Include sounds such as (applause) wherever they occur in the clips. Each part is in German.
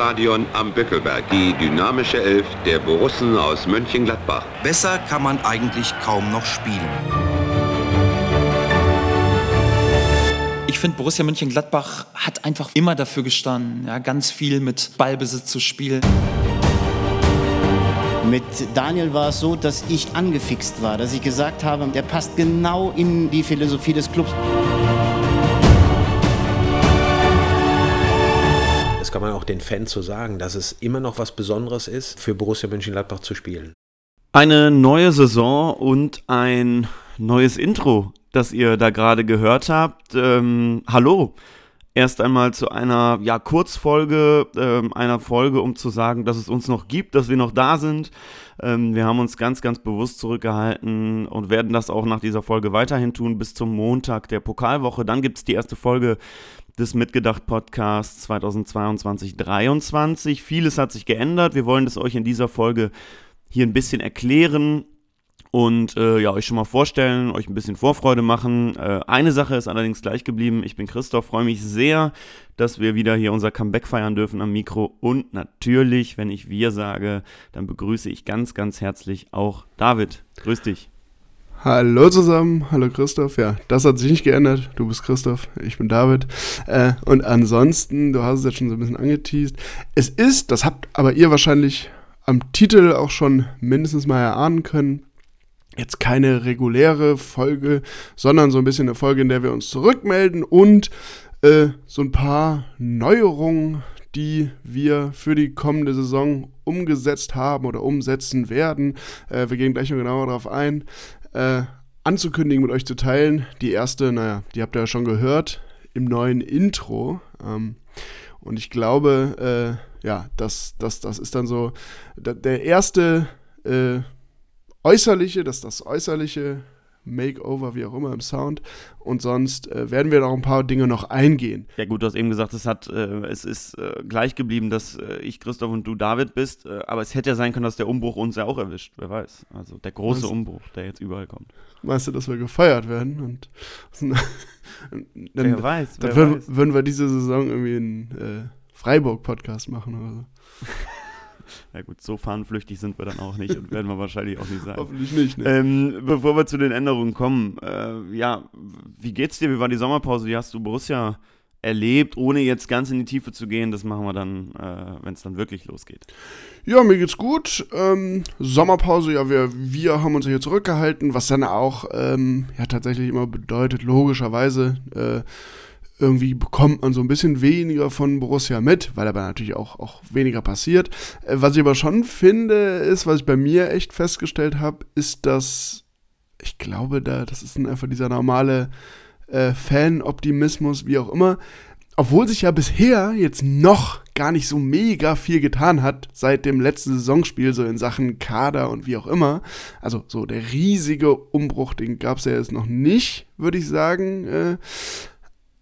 Stadion am Bückelberg. Die dynamische Elf der Borussen aus Mönchengladbach. Besser kann man eigentlich kaum noch spielen. Ich finde, Borussia Mönchengladbach hat einfach immer dafür gestanden, ja, ganz viel mit Ballbesitz zu spielen. Mit Daniel war es so, dass ich angefixt war, dass ich gesagt habe, der passt genau in die Philosophie des Clubs. Kann man auch den Fans so sagen, dass es immer noch was Besonderes ist, für Borussia Mönchengladbach zu spielen. Eine neue Saison und ein neues Intro, das ihr da gerade gehört habt. Ähm, hallo. Erst einmal zu einer ja, Kurzfolge, ähm, einer Folge, um zu sagen, dass es uns noch gibt, dass wir noch da sind. Ähm, wir haben uns ganz, ganz bewusst zurückgehalten und werden das auch nach dieser Folge weiterhin tun bis zum Montag der Pokalwoche. Dann gibt es die erste Folge des Mitgedacht-Podcasts 2022-23. Vieles hat sich geändert. Wir wollen das euch in dieser Folge hier ein bisschen erklären und äh, ja, euch schon mal vorstellen, euch ein bisschen Vorfreude machen. Äh, eine Sache ist allerdings gleich geblieben. Ich bin Christoph, freue mich sehr, dass wir wieder hier unser Comeback feiern dürfen am Mikro. Und natürlich, wenn ich wir sage, dann begrüße ich ganz, ganz herzlich auch David. Grüß dich. Hallo zusammen, hallo Christoph. Ja, das hat sich nicht geändert. Du bist Christoph, ich bin David. Äh, und ansonsten, du hast es jetzt schon so ein bisschen angeteased. Es ist, das habt aber ihr wahrscheinlich am Titel auch schon mindestens mal erahnen können, jetzt keine reguläre Folge, sondern so ein bisschen eine Folge, in der wir uns zurückmelden und äh, so ein paar Neuerungen, die wir für die kommende Saison umgesetzt haben oder umsetzen werden. Äh, wir gehen gleich noch genauer darauf ein äh, anzukündigen, mit euch zu teilen. Die erste, naja, die habt ihr ja schon gehört im neuen Intro. Ähm, und ich glaube, äh, ja, das, das, das ist dann so der erste äh, äußerliche, das ist das äußerliche Makeover, wie auch immer im Sound. Und sonst äh, werden wir noch ein paar Dinge noch eingehen. Ja gut, du hast eben gesagt, es, hat, äh, es ist äh, gleich geblieben, dass äh, ich Christoph und du David bist. Äh, aber es hätte ja sein können, dass der Umbruch uns ja auch erwischt. Wer weiß. Also der große Was? Umbruch, der jetzt überall kommt. Weißt du, dass wir gefeiert werden? Und, (laughs) dann, wer weiß, wer dann würden, weiß. würden wir diese Saison irgendwie einen äh, Freiburg-Podcast machen oder so. (laughs) Ja gut, so fahnenflüchtig sind wir dann auch nicht und werden wir wahrscheinlich auch nicht sein. Hoffentlich nicht, ne? Ähm, bevor wir zu den Änderungen kommen, äh, ja, wie geht's dir? Wie war die Sommerpause? Wie hast du Borussia erlebt, ohne jetzt ganz in die Tiefe zu gehen? Das machen wir dann, äh, wenn es dann wirklich losgeht. Ja, mir geht's gut. Ähm, Sommerpause, ja, wir, wir haben uns hier zurückgehalten, was dann auch ähm, ja tatsächlich immer bedeutet, logischerweise, äh, irgendwie bekommt man so ein bisschen weniger von Borussia mit, weil aber natürlich auch, auch weniger passiert. Äh, was ich aber schon finde, ist, was ich bei mir echt festgestellt habe, ist, dass ich glaube, da, das ist einfach dieser normale äh, Fan-Optimismus, wie auch immer. Obwohl sich ja bisher jetzt noch gar nicht so mega viel getan hat seit dem letzten Saisonspiel, so in Sachen Kader und wie auch immer. Also so der riesige Umbruch, den gab es ja jetzt noch nicht, würde ich sagen. Äh,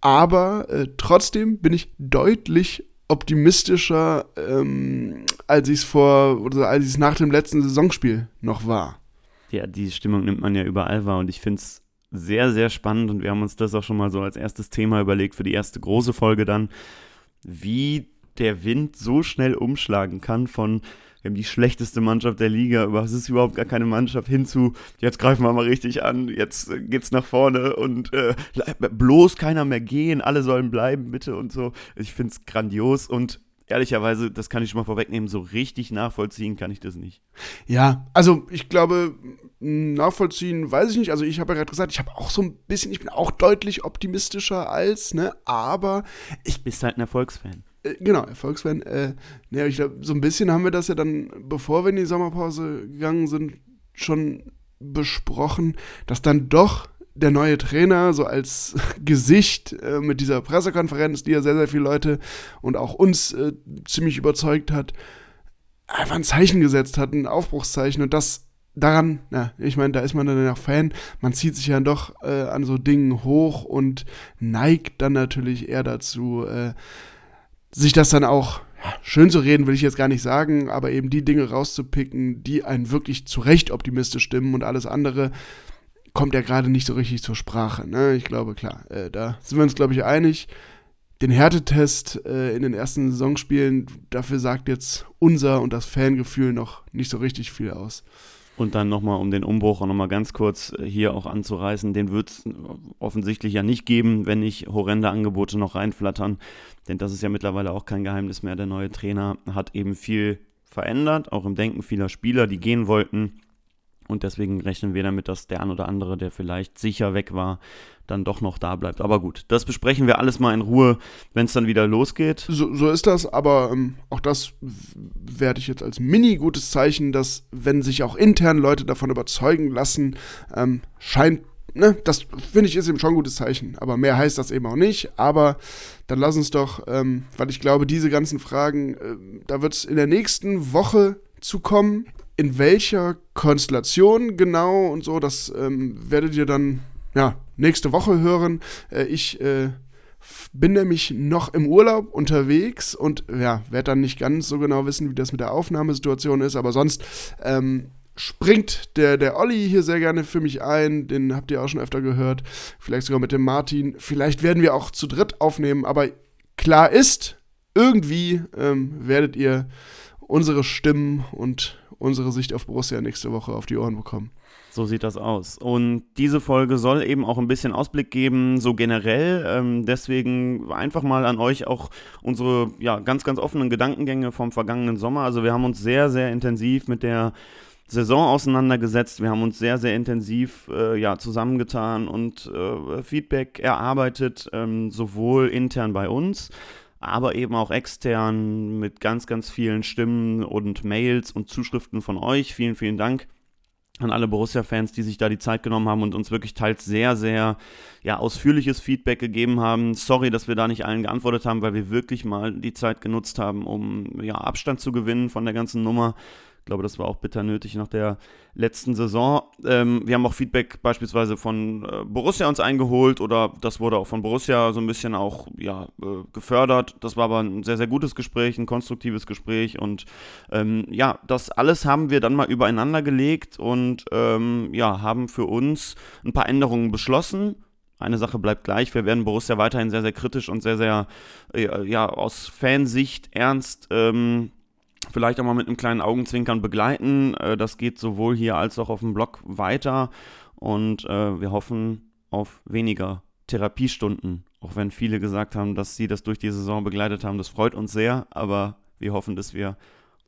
aber äh, trotzdem bin ich deutlich optimistischer, ähm, als ich es vor oder als ich es nach dem letzten Saisonspiel noch war. Ja, die Stimmung nimmt man ja überall wahr und ich finde es sehr, sehr spannend und wir haben uns das auch schon mal so als erstes Thema überlegt für die erste große Folge dann, wie der Wind so schnell umschlagen kann von wir haben die schlechteste Mannschaft der Liga, aber es ist überhaupt gar keine Mannschaft hinzu, jetzt greifen wir mal richtig an, jetzt äh, geht's nach vorne und äh, bloß keiner mehr gehen, alle sollen bleiben, bitte und so. Ich finde es grandios und ehrlicherweise, das kann ich schon mal vorwegnehmen, so richtig nachvollziehen kann ich das nicht. Ja, also ich glaube, nachvollziehen weiß ich nicht. Also ich habe ja gerade gesagt, ich habe auch so ein bisschen, ich bin auch deutlich optimistischer als, ne, aber ich Bist halt ein Erfolgsfan. Äh, genau, Erfolgsfan. Äh, ja, ich glaube, so ein bisschen haben wir das ja dann, bevor wir in die Sommerpause gegangen sind, schon besprochen, dass dann doch der neue Trainer so als (laughs) Gesicht äh, mit dieser Pressekonferenz, die ja sehr, sehr viele Leute und auch uns äh, ziemlich überzeugt hat, einfach ein Zeichen gesetzt hat, ein Aufbruchszeichen und das daran, ja, ich meine, da ist man dann ja auch Fan, man zieht sich ja doch äh, an so Dingen hoch und neigt dann natürlich eher dazu, äh, sich das dann auch ja, schön zu reden, will ich jetzt gar nicht sagen, aber eben die Dinge rauszupicken, die einen wirklich zu Recht optimistisch stimmen und alles andere kommt ja gerade nicht so richtig zur Sprache. Ne? Ich glaube, klar, äh, da sind wir uns, glaube ich, einig. den Härtetest äh, in den ersten Saisonspielen, dafür sagt jetzt unser und das Fangefühl noch nicht so richtig viel aus. Und dann nochmal, um den Umbruch auch nochmal ganz kurz äh, hier auch anzureißen, den wird es offensichtlich ja nicht geben, wenn nicht horrende Angebote noch reinflattern. Denn das ist ja mittlerweile auch kein Geheimnis mehr. Der neue Trainer hat eben viel verändert, auch im Denken vieler Spieler, die gehen wollten. Und deswegen rechnen wir damit, dass der ein oder andere, der vielleicht sicher weg war, dann doch noch da bleibt. Aber gut, das besprechen wir alles mal in Ruhe, wenn es dann wieder losgeht. So, so ist das, aber ähm, auch das werde ich jetzt als mini gutes Zeichen, dass wenn sich auch intern Leute davon überzeugen lassen, ähm, scheint, ne, das finde ich ist eben schon ein gutes Zeichen. Aber mehr heißt das eben auch nicht. Aber dann lass uns doch, ähm, weil ich glaube, diese ganzen Fragen, äh, da wird es in der nächsten Woche zu kommen in welcher Konstellation genau und so, das ähm, werdet ihr dann ja, nächste Woche hören. Äh, ich äh, bin nämlich noch im Urlaub unterwegs und ja, werde dann nicht ganz so genau wissen, wie das mit der Aufnahmesituation ist, aber sonst ähm, springt der, der Olli hier sehr gerne für mich ein. Den habt ihr auch schon öfter gehört. Vielleicht sogar mit dem Martin. Vielleicht werden wir auch zu dritt aufnehmen, aber klar ist, irgendwie ähm, werdet ihr unsere Stimmen und unsere Sicht auf Borussia nächste Woche auf die Ohren bekommen. So sieht das aus. Und diese Folge soll eben auch ein bisschen Ausblick geben, so generell. Ähm, deswegen einfach mal an euch auch unsere ja, ganz, ganz offenen Gedankengänge vom vergangenen Sommer. Also wir haben uns sehr, sehr intensiv mit der Saison auseinandergesetzt. Wir haben uns sehr, sehr intensiv äh, ja, zusammengetan und äh, Feedback erarbeitet, ähm, sowohl intern bei uns aber eben auch extern mit ganz, ganz vielen Stimmen und Mails und Zuschriften von euch. Vielen, vielen Dank an alle Borussia-Fans, die sich da die Zeit genommen haben und uns wirklich teils sehr, sehr ja, ausführliches Feedback gegeben haben. Sorry, dass wir da nicht allen geantwortet haben, weil wir wirklich mal die Zeit genutzt haben, um ja, Abstand zu gewinnen von der ganzen Nummer glaube, das war auch bitter nötig nach der letzten Saison. Ähm, wir haben auch Feedback beispielsweise von äh, Borussia uns eingeholt oder das wurde auch von Borussia so ein bisschen auch ja, äh, gefördert. Das war aber ein sehr, sehr gutes Gespräch, ein konstruktives Gespräch und ähm, ja, das alles haben wir dann mal übereinander gelegt und ähm, ja, haben für uns ein paar Änderungen beschlossen eine Sache bleibt gleich. Wir werden Borussia weiterhin sehr, sehr kritisch und sehr, sehr, äh, ja, aus Fansicht ernst ähm, vielleicht auch mal mit einem kleinen Augenzwinkern begleiten. Äh, das geht sowohl hier als auch auf dem Blog weiter und äh, wir hoffen auf weniger Therapiestunden, auch wenn viele gesagt haben, dass sie das durch die Saison begleitet haben. Das freut uns sehr, aber wir hoffen, dass wir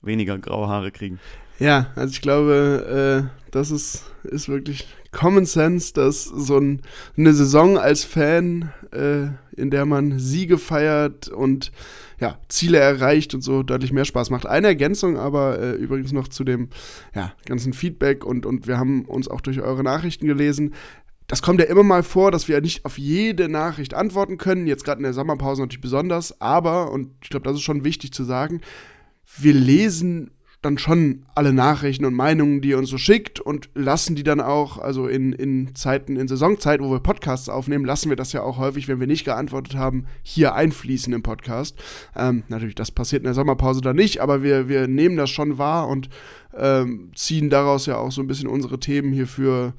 weniger graue Haare kriegen. Ja, also ich glaube, äh, das ist, ist wirklich Common Sense, dass so ein, eine Saison als Fan, äh, in der man Siege feiert und ja, Ziele erreicht und so deutlich mehr Spaß macht. Eine Ergänzung aber äh, übrigens noch zu dem ja, ganzen Feedback und, und wir haben uns auch durch eure Nachrichten gelesen. Das kommt ja immer mal vor, dass wir nicht auf jede Nachricht antworten können, jetzt gerade in der Sommerpause natürlich besonders, aber, und ich glaube, das ist schon wichtig zu sagen, wir lesen dann schon alle Nachrichten und Meinungen, die ihr uns so schickt und lassen die dann auch, also in, in Zeiten, in Saisonzeit, wo wir Podcasts aufnehmen, lassen wir das ja auch häufig, wenn wir nicht geantwortet haben, hier einfließen im Podcast. Ähm, natürlich, das passiert in der Sommerpause dann nicht, aber wir, wir nehmen das schon wahr und ähm, ziehen daraus ja auch so ein bisschen unsere Themen hier für,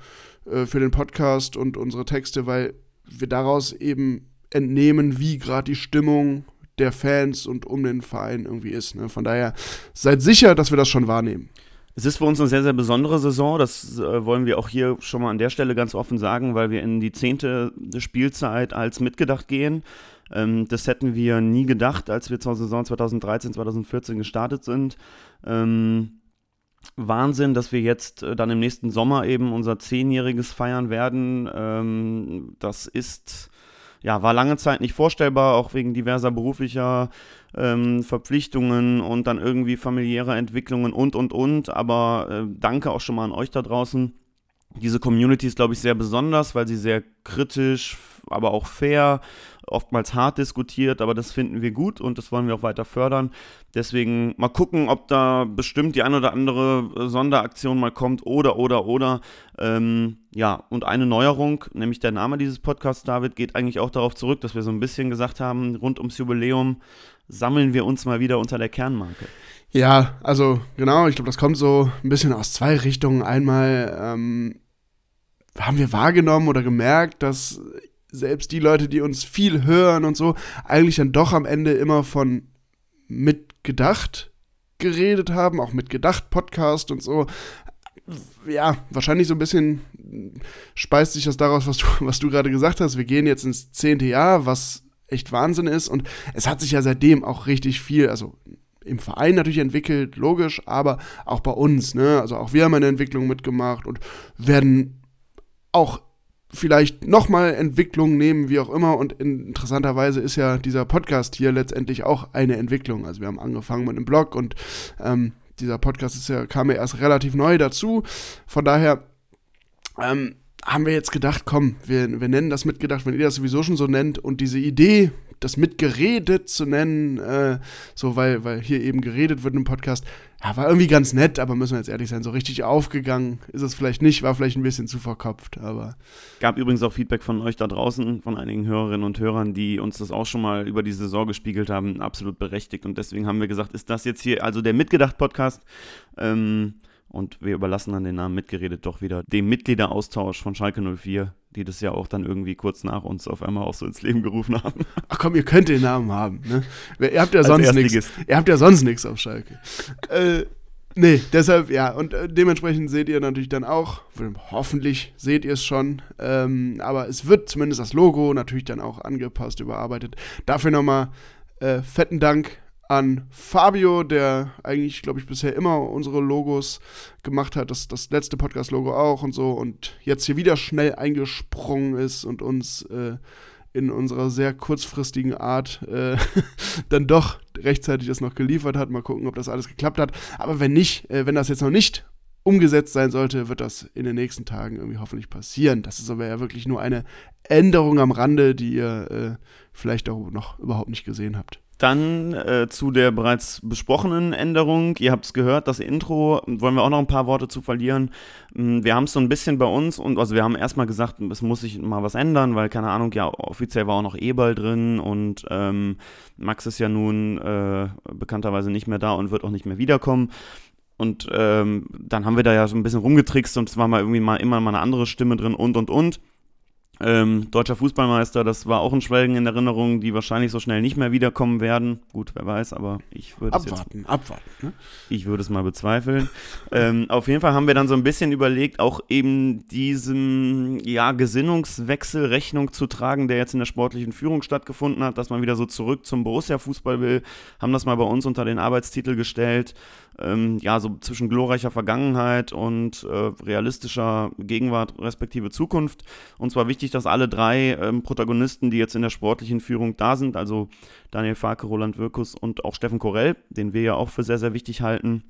äh, für den Podcast und unsere Texte, weil wir daraus eben entnehmen, wie gerade die Stimmung der Fans und um den Verein irgendwie ist. Ne? Von daher seid sicher, dass wir das schon wahrnehmen. Es ist für uns eine sehr, sehr besondere Saison. Das äh, wollen wir auch hier schon mal an der Stelle ganz offen sagen, weil wir in die zehnte Spielzeit als mitgedacht gehen. Ähm, das hätten wir nie gedacht, als wir zur Saison 2013, 2014 gestartet sind. Ähm, Wahnsinn, dass wir jetzt äh, dann im nächsten Sommer eben unser Zehnjähriges feiern werden. Ähm, das ist ja, war lange Zeit nicht vorstellbar, auch wegen diverser beruflicher ähm, Verpflichtungen und dann irgendwie familiärer Entwicklungen und, und, und. Aber äh, danke auch schon mal an euch da draußen. Diese Community ist, glaube ich, sehr besonders, weil sie sehr kritisch, aber auch fair, oftmals hart diskutiert, aber das finden wir gut und das wollen wir auch weiter fördern. Deswegen mal gucken, ob da bestimmt die ein oder andere Sonderaktion mal kommt oder, oder, oder. Ähm, ja, und eine Neuerung, nämlich der Name dieses Podcasts, David, geht eigentlich auch darauf zurück, dass wir so ein bisschen gesagt haben, rund ums Jubiläum sammeln wir uns mal wieder unter der Kernmarke. Ja, also genau, ich glaube, das kommt so ein bisschen aus zwei Richtungen. Einmal ähm, haben wir wahrgenommen oder gemerkt, dass selbst die Leute, die uns viel hören und so, eigentlich dann doch am Ende immer von mitgedacht geredet haben, auch mitgedacht Podcast und so. Ja, wahrscheinlich so ein bisschen speist sich das daraus, was du, (laughs) was du gerade gesagt hast. Wir gehen jetzt ins zehnte Jahr, was echt Wahnsinn ist. Und es hat sich ja seitdem auch richtig viel, also im Verein natürlich entwickelt, logisch, aber auch bei uns. Ne? Also auch wir haben eine Entwicklung mitgemacht und werden auch vielleicht nochmal Entwicklungen nehmen, wie auch immer. Und interessanterweise ist ja dieser Podcast hier letztendlich auch eine Entwicklung. Also wir haben angefangen mit einem Blog und ähm, dieser Podcast ist ja, kam ja erst relativ neu dazu. Von daher ähm, haben wir jetzt gedacht, komm, wir, wir nennen das mitgedacht, wenn ihr das sowieso schon so nennt und diese Idee, das mitgeredet zu nennen, äh, so weil, weil hier eben geredet wird im Podcast, ja, war irgendwie ganz nett, aber müssen wir jetzt ehrlich sein, so richtig aufgegangen ist es vielleicht nicht, war vielleicht ein bisschen zu verkopft, aber. Gab übrigens auch Feedback von euch da draußen, von einigen Hörerinnen und Hörern, die uns das auch schon mal über die Saison gespiegelt haben, absolut berechtigt und deswegen haben wir gesagt, ist das jetzt hier, also der Mitgedacht-Podcast, ähm, und wir überlassen dann den Namen mitgeredet doch wieder dem Mitgliederaustausch von Schalke 04, die das ja auch dann irgendwie kurz nach uns auf einmal auch so ins Leben gerufen haben. Ach komm, ihr könnt den Namen haben, ne? Ihr habt ja sonst nichts. Ihr habt ja sonst nichts auf Schalke. äh, nee, deshalb, ja, und äh, dementsprechend seht ihr natürlich dann auch, hoffentlich seht ihr es schon, ähm, aber es wird zumindest das Logo natürlich dann auch angepasst, überarbeitet. Dafür nochmal äh, fetten Dank an Fabio, der eigentlich, glaube ich, bisher immer unsere Logos gemacht hat, das, das letzte Podcast-Logo auch und so und jetzt hier wieder schnell eingesprungen ist und uns äh, in unserer sehr kurzfristigen Art äh, (laughs) dann doch rechtzeitig das noch geliefert hat. Mal gucken, ob das alles geklappt hat. Aber wenn nicht, äh, wenn das jetzt noch nicht umgesetzt sein sollte, wird das in den nächsten Tagen irgendwie hoffentlich passieren. Das ist aber ja wirklich nur eine Änderung am Rande, die ihr äh, vielleicht auch noch überhaupt nicht gesehen habt. Dann äh, zu der bereits besprochenen Änderung. Ihr habt es gehört, das Intro, wollen wir auch noch ein paar Worte zu verlieren. Mm, wir haben es so ein bisschen bei uns und also wir haben erstmal gesagt, es muss sich mal was ändern, weil keine Ahnung, ja, offiziell war auch noch Eberl drin und ähm, Max ist ja nun äh, bekannterweise nicht mehr da und wird auch nicht mehr wiederkommen. Und ähm, dann haben wir da ja so ein bisschen rumgetrickst und es war mal irgendwie mal immer mal eine andere Stimme drin und und und. Ähm, deutscher Fußballmeister, das war auch ein Schwelgen in Erinnerung, die wahrscheinlich so schnell nicht mehr wiederkommen werden. Gut, wer weiß, aber ich würde es abwarten, jetzt, abwarten. Ne? Ich würde es mal bezweifeln. (laughs) ähm, auf jeden Fall haben wir dann so ein bisschen überlegt, auch eben diesem ja, Gesinnungswechsel Rechnung zu tragen, der jetzt in der sportlichen Führung stattgefunden hat, dass man wieder so zurück zum Borussia-Fußball will. Haben das mal bei uns unter den Arbeitstitel gestellt ähm, ja, so zwischen glorreicher Vergangenheit und äh, realistischer Gegenwart respektive Zukunft. Und zwar wichtig, dass alle drei ähm, Protagonisten, die jetzt in der sportlichen Führung da sind, also Daniel Farke, Roland Wirkus und auch Steffen Korell, den wir ja auch für sehr, sehr wichtig halten,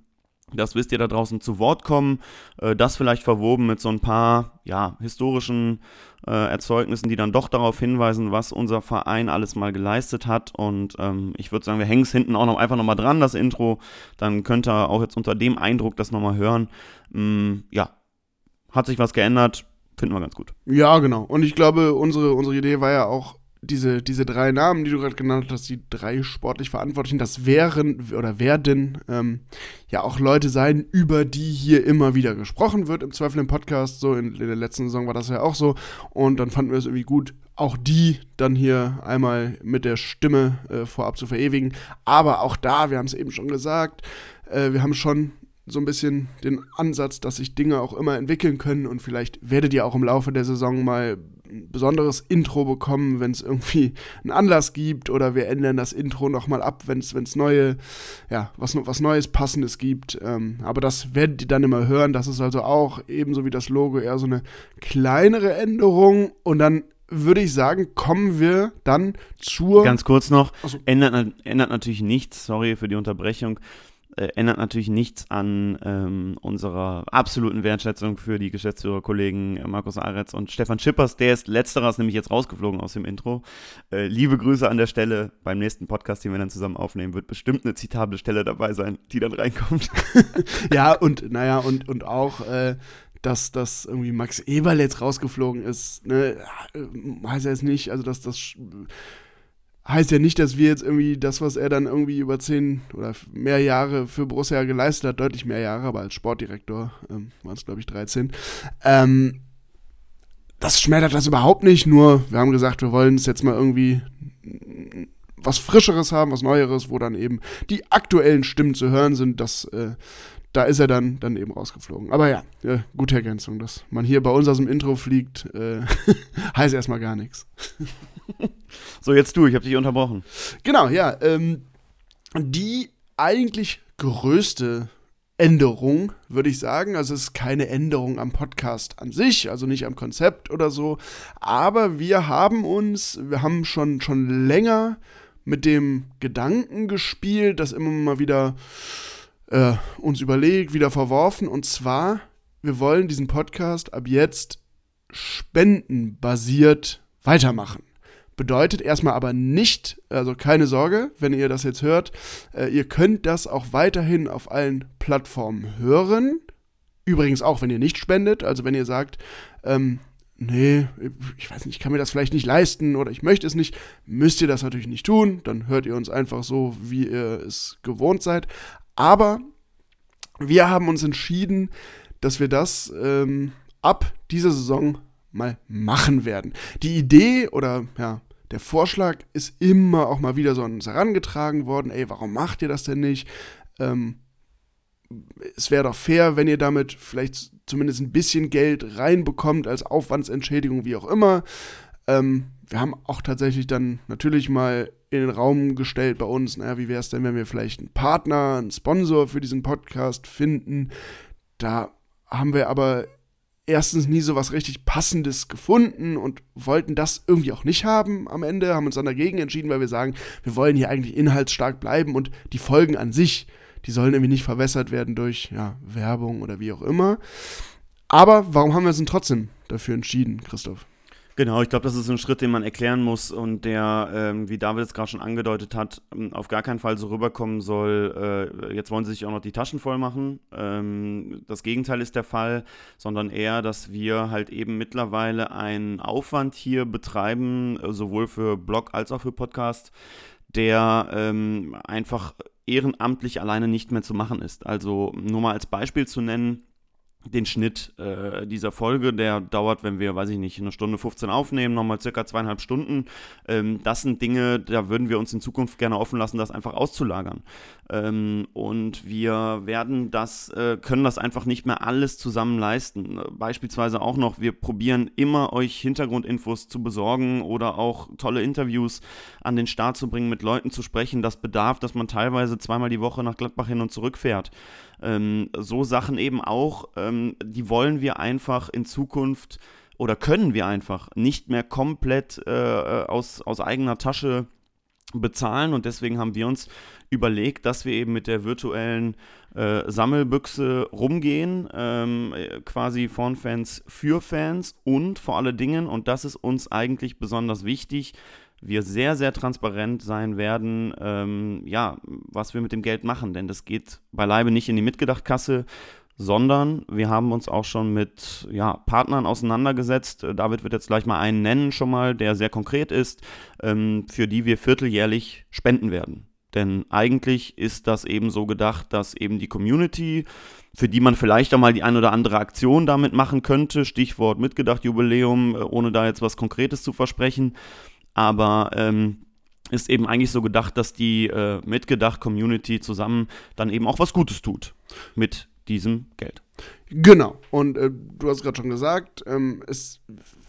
das wisst ihr da draußen zu Wort kommen. Äh, das vielleicht verwoben mit so ein paar ja, historischen äh, Erzeugnissen, die dann doch darauf hinweisen, was unser Verein alles mal geleistet hat. Und ähm, ich würde sagen, wir hängen es hinten auch noch einfach nochmal dran, das Intro. Dann könnt ihr auch jetzt unter dem Eindruck das nochmal hören. Mm, ja, hat sich was geändert, finden wir ganz gut. Ja, genau. Und ich glaube, unsere, unsere Idee war ja auch, diese, diese drei Namen, die du gerade genannt hast, die drei sportlich Verantwortlichen, das wären oder werden ähm, ja auch Leute sein, über die hier immer wieder gesprochen wird, im Zweifel im Podcast. So in, in der letzten Saison war das ja auch so. Und dann fanden wir es irgendwie gut, auch die dann hier einmal mit der Stimme äh, vorab zu verewigen. Aber auch da, wir haben es eben schon gesagt, äh, wir haben schon so ein bisschen den Ansatz, dass sich Dinge auch immer entwickeln können und vielleicht werdet ihr auch im Laufe der Saison mal ein besonderes Intro bekommen, wenn es irgendwie einen Anlass gibt oder wir ändern das Intro nochmal ab, wenn es neue, ja, was, was Neues, Passendes gibt. Ähm, aber das werdet ihr dann immer hören. Das ist also auch ebenso wie das Logo eher so eine kleinere Änderung und dann würde ich sagen, kommen wir dann zur. Ganz kurz noch, so. ändert, ändert natürlich nichts, sorry für die Unterbrechung äh, ändert natürlich nichts an ähm, unserer absoluten Wertschätzung für die Geschäftsführerkollegen äh, Markus Aretz und Stefan Schippers. Der ist letzterer, nämlich jetzt rausgeflogen aus dem Intro. Äh, liebe Grüße an der Stelle. Beim nächsten Podcast, den wir dann zusammen aufnehmen, wird bestimmt eine zitable Stelle dabei sein, die dann reinkommt. (laughs) ja, und naja, und, und auch äh, dass das irgendwie Max Eberl jetzt rausgeflogen ist, ne, äh, heißt er jetzt nicht, also dass das heißt ja nicht, dass wir jetzt irgendwie das, was er dann irgendwie über zehn oder mehr Jahre für Borussia geleistet hat, deutlich mehr Jahre, aber als Sportdirektor ähm, waren es, glaube ich, 13, ähm, das schmälert das überhaupt nicht, nur wir haben gesagt, wir wollen es jetzt mal irgendwie was Frischeres haben, was Neueres, wo dann eben die aktuellen Stimmen zu hören sind. Das, äh, da ist er dann, dann eben rausgeflogen. Aber ja, äh, gute Ergänzung. Dass man hier bei uns aus dem Intro fliegt, äh, (laughs) heißt erstmal gar nichts. (laughs) so, jetzt du, ich habe dich unterbrochen. Genau, ja. Ähm, die eigentlich größte Änderung, würde ich sagen. Also es ist keine Änderung am Podcast an sich, also nicht am Konzept oder so. Aber wir haben uns, wir haben schon, schon länger mit dem Gedanken gespielt, das immer mal wieder äh, uns überlegt, wieder verworfen. Und zwar, wir wollen diesen Podcast ab jetzt spendenbasiert weitermachen. Bedeutet erstmal aber nicht, also keine Sorge, wenn ihr das jetzt hört, äh, ihr könnt das auch weiterhin auf allen Plattformen hören. Übrigens auch, wenn ihr nicht spendet, also wenn ihr sagt, ähm, nee, ich weiß nicht, ich kann mir das vielleicht nicht leisten oder ich möchte es nicht, müsst ihr das natürlich nicht tun. Dann hört ihr uns einfach so, wie ihr es gewohnt seid. Aber wir haben uns entschieden, dass wir das ähm, ab dieser Saison mal machen werden. Die Idee oder ja, der Vorschlag ist immer auch mal wieder so an uns herangetragen worden, ey, warum macht ihr das denn nicht? Ähm, es wäre doch fair, wenn ihr damit vielleicht zumindest ein bisschen Geld reinbekommt als Aufwandsentschädigung, wie auch immer. Ähm, wir haben auch tatsächlich dann natürlich mal in den Raum gestellt bei uns, naja, wie wäre es denn, wenn wir vielleicht einen Partner, einen Sponsor für diesen Podcast finden? Da haben wir aber erstens nie so was richtig Passendes gefunden und wollten das irgendwie auch nicht haben am Ende, haben uns dann dagegen entschieden, weil wir sagen, wir wollen hier eigentlich inhaltsstark bleiben und die Folgen an sich, die sollen irgendwie nicht verwässert werden durch ja, Werbung oder wie auch immer. Aber warum haben wir uns denn trotzdem dafür entschieden, Christoph? Genau, ich glaube, das ist ein Schritt, den man erklären muss und der, ähm, wie David es gerade schon angedeutet hat, ähm, auf gar keinen Fall so rüberkommen soll, äh, jetzt wollen sie sich auch noch die Taschen voll machen. Ähm, das Gegenteil ist der Fall, sondern eher, dass wir halt eben mittlerweile einen Aufwand hier betreiben, äh, sowohl für Blog als auch für Podcast, der ähm, einfach ehrenamtlich alleine nicht mehr zu machen ist. Also nur mal als Beispiel zu nennen, den Schnitt äh, dieser Folge, der dauert, wenn wir, weiß ich nicht, eine Stunde 15 aufnehmen, nochmal circa zweieinhalb Stunden. Ähm, das sind Dinge, da würden wir uns in Zukunft gerne offen lassen, das einfach auszulagern. Ähm, und wir werden das, äh, können das einfach nicht mehr alles zusammen leisten. Beispielsweise auch noch, wir probieren immer euch Hintergrundinfos zu besorgen oder auch tolle Interviews an den Start zu bringen, mit Leuten zu sprechen. Das bedarf, dass man teilweise zweimal die Woche nach Gladbach hin und zurück fährt. Ähm, so Sachen eben auch, ähm, die wollen wir einfach in Zukunft oder können wir einfach nicht mehr komplett äh, aus, aus eigener Tasche bezahlen. Und deswegen haben wir uns überlegt, dass wir eben mit der virtuellen äh, Sammelbüchse rumgehen, ähm, quasi von Fans für Fans und vor allen Dingen, und das ist uns eigentlich besonders wichtig, wir sehr, sehr transparent sein werden, ähm, ja, was wir mit dem Geld machen. Denn das geht beileibe nicht in die Mitgedachtkasse, sondern wir haben uns auch schon mit ja, Partnern auseinandergesetzt. Äh, David wird jetzt gleich mal einen nennen, schon mal, der sehr konkret ist, ähm, für die wir vierteljährlich spenden werden. Denn eigentlich ist das eben so gedacht, dass eben die Community, für die man vielleicht auch mal die ein oder andere Aktion damit machen könnte, Stichwort Mitgedacht Jubiläum, äh, ohne da jetzt was Konkretes zu versprechen, aber ähm, ist eben eigentlich so gedacht, dass die äh, Mitgedacht-Community zusammen dann eben auch was Gutes tut mit diesem Geld. Genau. Und äh, du hast gerade schon gesagt, ähm, es,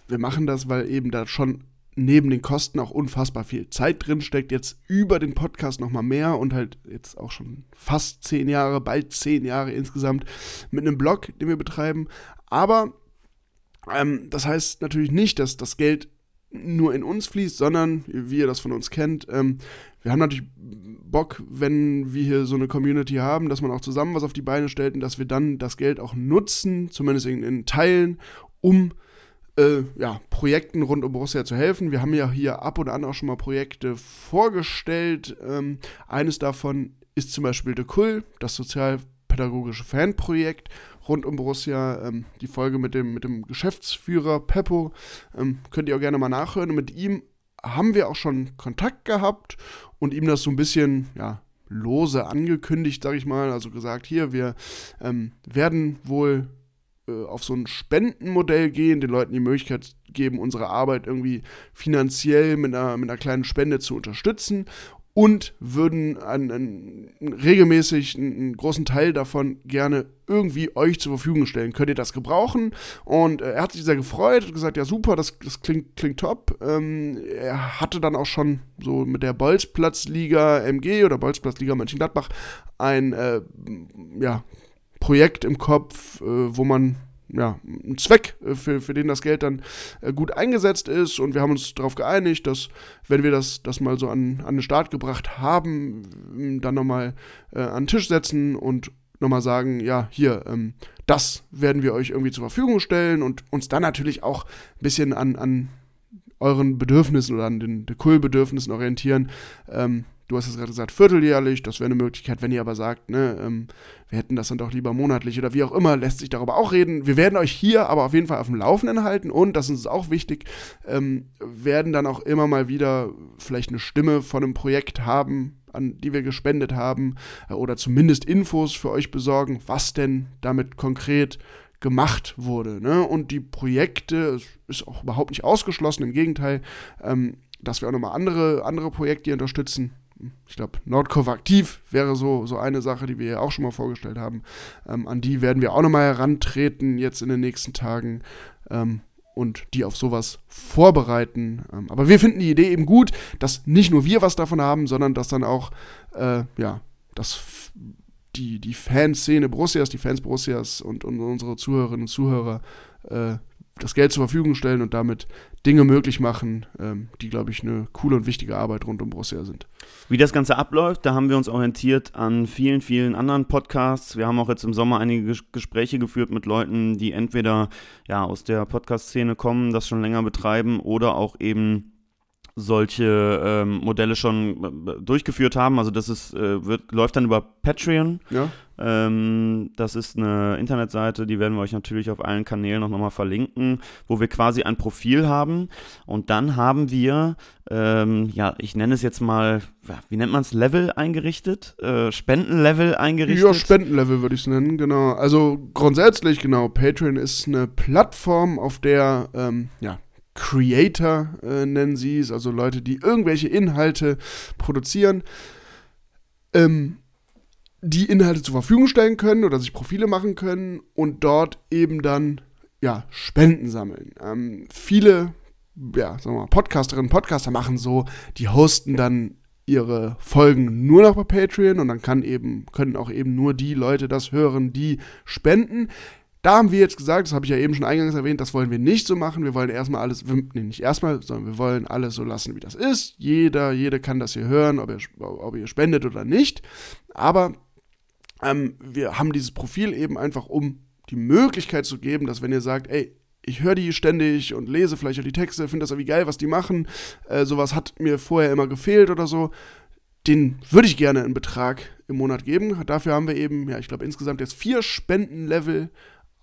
wir machen das, weil eben da schon neben den Kosten auch unfassbar viel Zeit drin steckt. Jetzt über den Podcast nochmal mehr und halt jetzt auch schon fast zehn Jahre, bald zehn Jahre insgesamt mit einem Blog, den wir betreiben. Aber ähm, das heißt natürlich nicht, dass das Geld nur in uns fließt, sondern, wie ihr das von uns kennt, ähm, wir haben natürlich Bock, wenn wir hier so eine Community haben, dass man auch zusammen was auf die Beine stellt und dass wir dann das Geld auch nutzen, zumindest in, in Teilen, um äh, ja, Projekten rund um Borussia zu helfen. Wir haben ja hier ab und an auch schon mal Projekte vorgestellt. Ähm, eines davon ist zum Beispiel The Kull, das sozialpädagogische Fanprojekt rund um Borussia. Ähm, die Folge mit dem, mit dem Geschäftsführer Peppo ähm, könnt ihr auch gerne mal nachhören. Und mit ihm haben wir auch schon Kontakt gehabt und ihm das so ein bisschen, ja, lose angekündigt, sag ich mal. Also gesagt, hier, wir ähm, werden wohl äh, auf so ein Spendenmodell gehen, den Leuten die Möglichkeit geben, unsere Arbeit irgendwie finanziell mit einer, mit einer kleinen Spende zu unterstützen und würden einen, einen, regelmäßig einen, einen, großen Teil davon gerne irgendwie euch zur Verfügung stellen. Könnt ihr das gebrauchen? Und äh, er hat sich sehr gefreut und gesagt, ja super, das, das klingt, klingt top. Ähm, er hatte dann auch schon so mit der Bolzplatzliga MG oder Bolzplatzliga Mönchengladbach ein äh, ja, Projekt im Kopf, äh, wo man ja, ein Zweck, äh, für, für den das Geld dann äh, gut eingesetzt ist. Und wir haben uns darauf geeinigt, dass, wenn wir das, das mal so an, an den Start gebracht haben, dann nochmal äh, an den Tisch setzen und nochmal sagen, ja, hier, ähm, das werden wir euch irgendwie zur Verfügung stellen und uns dann natürlich auch ein bisschen an, an euren Bedürfnissen oder an den, den Cool-Bedürfnissen orientieren. Ähm, Du hast es gerade gesagt, vierteljährlich, das wäre eine Möglichkeit. Wenn ihr aber sagt, ne, ähm, wir hätten das dann doch lieber monatlich oder wie auch immer, lässt sich darüber auch reden. Wir werden euch hier aber auf jeden Fall auf dem Laufenden halten und, das ist auch wichtig, ähm, werden dann auch immer mal wieder vielleicht eine Stimme von einem Projekt haben, an die wir gespendet haben äh, oder zumindest Infos für euch besorgen, was denn damit konkret gemacht wurde. Ne? Und die Projekte, es ist auch überhaupt nicht ausgeschlossen, im Gegenteil, ähm, dass wir auch nochmal andere, andere Projekte unterstützen ich glaube, Nordkurve aktiv wäre so, so eine Sache, die wir ja auch schon mal vorgestellt haben. Ähm, an die werden wir auch nochmal herantreten jetzt in den nächsten Tagen ähm, und die auf sowas vorbereiten. Ähm, aber wir finden die Idee eben gut, dass nicht nur wir was davon haben, sondern dass dann auch, äh, ja, das die, die Fanszene Borussias, die Fans Borussias und, und unsere Zuhörerinnen und Zuhörer äh, das Geld zur Verfügung stellen und damit Dinge möglich machen, ähm, die, glaube ich, eine coole und wichtige Arbeit rund um Borussia sind. Wie das Ganze abläuft, da haben wir uns orientiert an vielen, vielen anderen Podcasts. Wir haben auch jetzt im Sommer einige Gespräche geführt mit Leuten, die entweder ja, aus der Podcast-Szene kommen, das schon länger betreiben oder auch eben solche ähm, Modelle schon äh, durchgeführt haben. Also das ist, äh, wird, läuft dann über Patreon. Ja. Ähm, das ist eine Internetseite, die werden wir euch natürlich auf allen Kanälen auch nochmal verlinken, wo wir quasi ein Profil haben. Und dann haben wir, ähm, ja, ich nenne es jetzt mal, wie nennt man es, Level eingerichtet? Äh, Spendenlevel eingerichtet? Ja, Spendenlevel würde ich es nennen, genau. Also grundsätzlich, genau, Patreon ist eine Plattform, auf der, ähm, ja, Creator äh, nennen sie es, also Leute, die irgendwelche Inhalte produzieren, ähm, die Inhalte zur Verfügung stellen können oder sich Profile machen können und dort eben dann ja, Spenden sammeln. Ähm, viele ja, sagen wir mal, Podcasterinnen und Podcaster machen so, die hosten dann ihre Folgen nur noch bei Patreon und dann kann eben, können auch eben nur die Leute das hören, die spenden. Da haben wir jetzt gesagt, das habe ich ja eben schon eingangs erwähnt, das wollen wir nicht so machen. Wir wollen erstmal alles, nee, nicht erstmal, sondern wir wollen alles so lassen, wie das ist. Jeder, jede kann das hier hören, ob ihr, ob ihr spendet oder nicht. Aber ähm, wir haben dieses Profil eben einfach, um die Möglichkeit zu geben, dass wenn ihr sagt, ey, ich höre die ständig und lese vielleicht auch die Texte, finde das irgendwie geil, was die machen, äh, sowas hat mir vorher immer gefehlt oder so, den würde ich gerne einen Betrag im Monat geben. Dafür haben wir eben, ja, ich glaube insgesamt jetzt vier Spendenlevel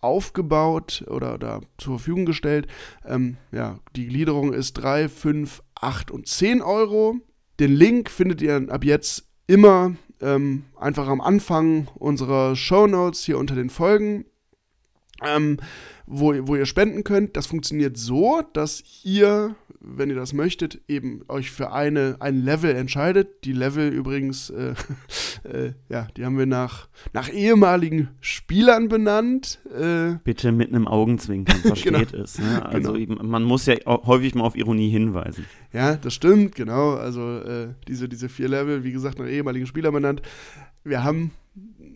aufgebaut oder, oder zur Verfügung gestellt. Ähm, ja, die Gliederung ist 3, 5, 8 und 10 Euro. Den Link findet ihr ab jetzt immer ähm, einfach am Anfang unserer Show Notes hier unter den Folgen. Ähm, wo, wo ihr spenden könnt. Das funktioniert so, dass ihr, wenn ihr das möchtet, eben euch für eine, ein Level entscheidet. Die Level übrigens, äh, (laughs) äh, ja, die haben wir nach, nach ehemaligen Spielern benannt. Äh, Bitte mit einem Augenzwinkern, (laughs) versteht genau. es. Ne? Also genau. man muss ja häufig mal auf Ironie hinweisen. Ja, das stimmt, genau. Also äh, diese, diese vier Level, wie gesagt, nach ehemaligen Spielern benannt. Wir haben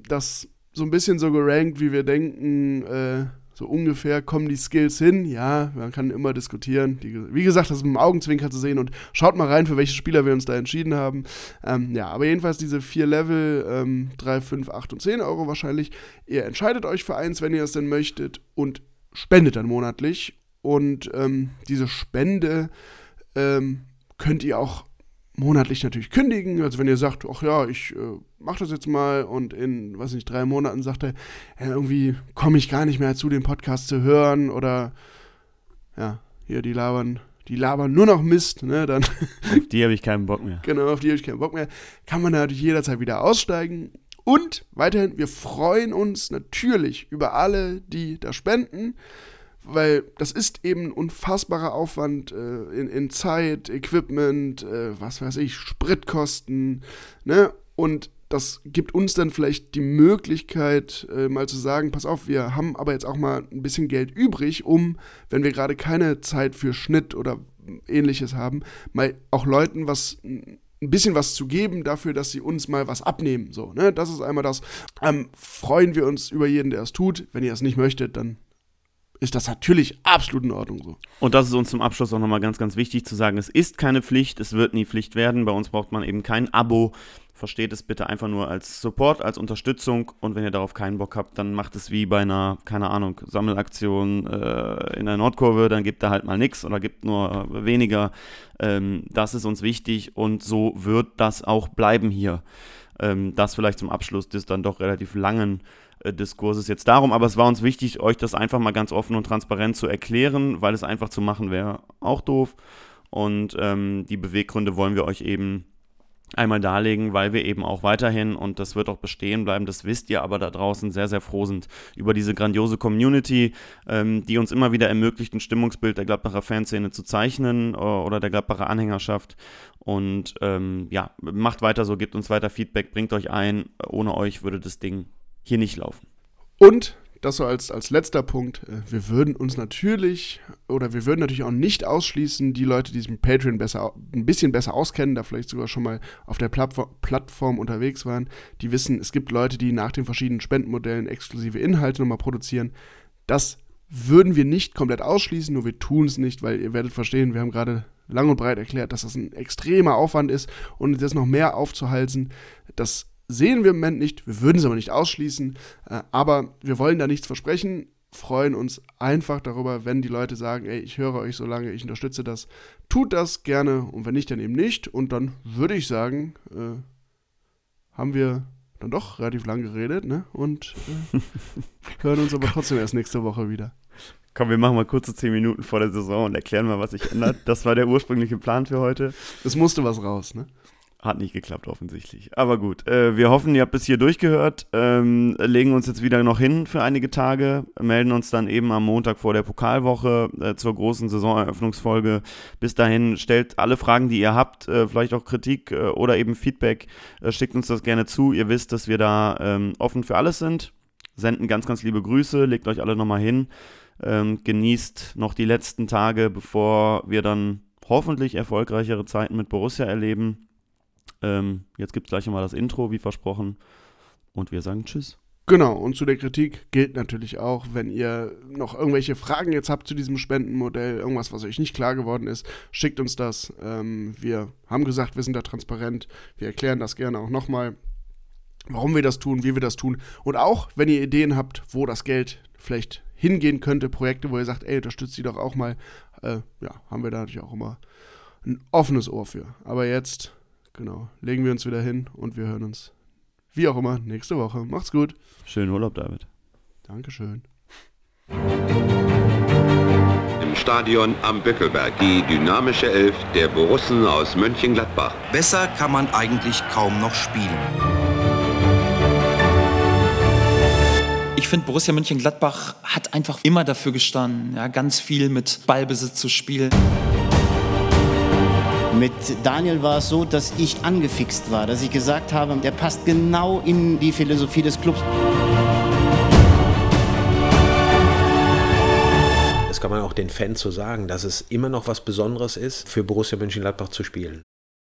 das so ein bisschen so gerankt, wie wir denken, äh, so ungefähr kommen die Skills hin. Ja, man kann immer diskutieren. Die, wie gesagt, das ist mit dem Augenzwinker zu sehen und schaut mal rein, für welche Spieler wir uns da entschieden haben. Ähm, ja, aber jedenfalls diese vier Level, ähm, 3, 5, 8 und 10 Euro wahrscheinlich. Ihr entscheidet euch für eins, wenn ihr es denn möchtet und spendet dann monatlich. Und ähm, diese Spende ähm, könnt ihr auch monatlich natürlich kündigen. Also wenn ihr sagt, ach ja, ich äh, mache das jetzt mal und in, weiß nicht, drei Monaten sagt er, ja, irgendwie komme ich gar nicht mehr zu, den Podcast zu hören oder ja, hier die labern, die labern nur noch Mist, ne, dann. (laughs) Auf die habe ich keinen Bock mehr. genau, auf die habe ich keinen Bock mehr. Kann man natürlich jederzeit wieder aussteigen. Und weiterhin, wir freuen uns natürlich über alle, die da spenden, weil das ist eben ein unfassbarer Aufwand äh, in, in, Zeit, Equipment, äh, was weiß ich, Spritkosten, ne? Und das gibt uns dann vielleicht die Möglichkeit, äh, mal zu sagen, pass auf, wir haben aber jetzt auch mal ein bisschen Geld übrig, um, wenn wir gerade keine Zeit für Schnitt oder ähnliches haben, mal auch Leuten was ein bisschen was zu geben dafür, dass sie uns mal was abnehmen. So, ne? Das ist einmal das. Ähm, freuen wir uns über jeden, der es tut. Wenn ihr es nicht möchtet, dann ist das natürlich absolut in Ordnung so. Und das ist uns zum Abschluss auch nochmal ganz, ganz wichtig zu sagen. Es ist keine Pflicht, es wird nie Pflicht werden. Bei uns braucht man eben kein Abo. Versteht es bitte einfach nur als Support, als Unterstützung und wenn ihr darauf keinen Bock habt, dann macht es wie bei einer, keine Ahnung, Sammelaktion äh, in der Nordkurve, dann gibt da halt mal nichts oder gibt nur äh, weniger. Ähm, das ist uns wichtig und so wird das auch bleiben hier. Ähm, das vielleicht zum Abschluss des dann doch relativ langen Diskurses jetzt darum, aber es war uns wichtig, euch das einfach mal ganz offen und transparent zu erklären, weil es einfach zu machen wäre auch doof. Und ähm, die Beweggründe wollen wir euch eben einmal darlegen, weil wir eben auch weiterhin, und das wird auch bestehen bleiben, das wisst ihr aber da draußen, sehr, sehr froh sind über diese grandiose Community, ähm, die uns immer wieder ermöglicht, ein Stimmungsbild der Gladbacher Fanszene zu zeichnen äh, oder der Gladbacher Anhängerschaft. Und ähm, ja, macht weiter so, gebt uns weiter Feedback, bringt euch ein. Ohne euch würde das Ding hier nicht laufen. Und das so als, als letzter Punkt. Äh, wir würden uns natürlich oder wir würden natürlich auch nicht ausschließen, die Leute, die sich mit Patreon besser, ein bisschen besser auskennen, da vielleicht sogar schon mal auf der Plattform unterwegs waren, die wissen, es gibt Leute, die nach den verschiedenen Spendenmodellen exklusive Inhalte nochmal produzieren. Das würden wir nicht komplett ausschließen, nur wir tun es nicht, weil ihr werdet verstehen, wir haben gerade lang und breit erklärt, dass das ein extremer Aufwand ist und das noch mehr aufzuhalten, das sehen wir im Moment nicht, wir würden es aber nicht ausschließen, äh, aber wir wollen da nichts versprechen, freuen uns einfach darüber, wenn die Leute sagen, ey, ich höre euch so lange, ich unterstütze das, tut das gerne und wenn nicht, dann eben nicht und dann würde ich sagen, äh, haben wir dann doch relativ lang geredet ne? und äh, hören uns aber trotzdem erst nächste Woche wieder. Komm, wir machen mal kurze 10 Minuten vor der Saison und erklären mal, was sich ändert. Das war der ursprüngliche Plan für heute. Es musste was raus, ne? Hat nicht geklappt, offensichtlich. Aber gut, äh, wir hoffen, ihr habt bis hier durchgehört, ähm, legen uns jetzt wieder noch hin für einige Tage, melden uns dann eben am Montag vor der Pokalwoche äh, zur großen Saisoneröffnungsfolge. Bis dahin stellt alle Fragen, die ihr habt, äh, vielleicht auch Kritik äh, oder eben Feedback, äh, schickt uns das gerne zu. Ihr wisst, dass wir da ähm, offen für alles sind. Senden ganz, ganz liebe Grüße, legt euch alle nochmal hin, ähm, genießt noch die letzten Tage, bevor wir dann hoffentlich erfolgreichere Zeiten mit Borussia erleben. Ähm, jetzt gibt es gleich nochmal das Intro, wie versprochen. Und wir sagen Tschüss. Genau, und zu der Kritik gilt natürlich auch, wenn ihr noch irgendwelche Fragen jetzt habt zu diesem Spendenmodell, irgendwas, was euch nicht klar geworden ist, schickt uns das. Ähm, wir haben gesagt, wir sind da transparent. Wir erklären das gerne auch nochmal, warum wir das tun, wie wir das tun. Und auch, wenn ihr Ideen habt, wo das Geld vielleicht hingehen könnte, Projekte, wo ihr sagt, ey, unterstützt die doch auch mal, äh, ja, haben wir da natürlich auch immer ein offenes Ohr für. Aber jetzt genau, legen wir uns wieder hin und wir hören uns, wie auch immer, nächste Woche. Macht's gut. Schönen Urlaub, David. Dankeschön. Im Stadion am Bückelberg die dynamische Elf der Borussen aus Mönchengladbach. Besser kann man eigentlich kaum noch spielen. Ich finde, Borussia Mönchengladbach hat einfach immer dafür gestanden, ja, ganz viel mit Ballbesitz zu spielen. Mit Daniel war es so, dass ich angefixt war, dass ich gesagt habe, der passt genau in die Philosophie des Clubs. Das kann man auch den Fans so sagen, dass es immer noch was Besonderes ist, für Borussia Mönchengladbach zu spielen.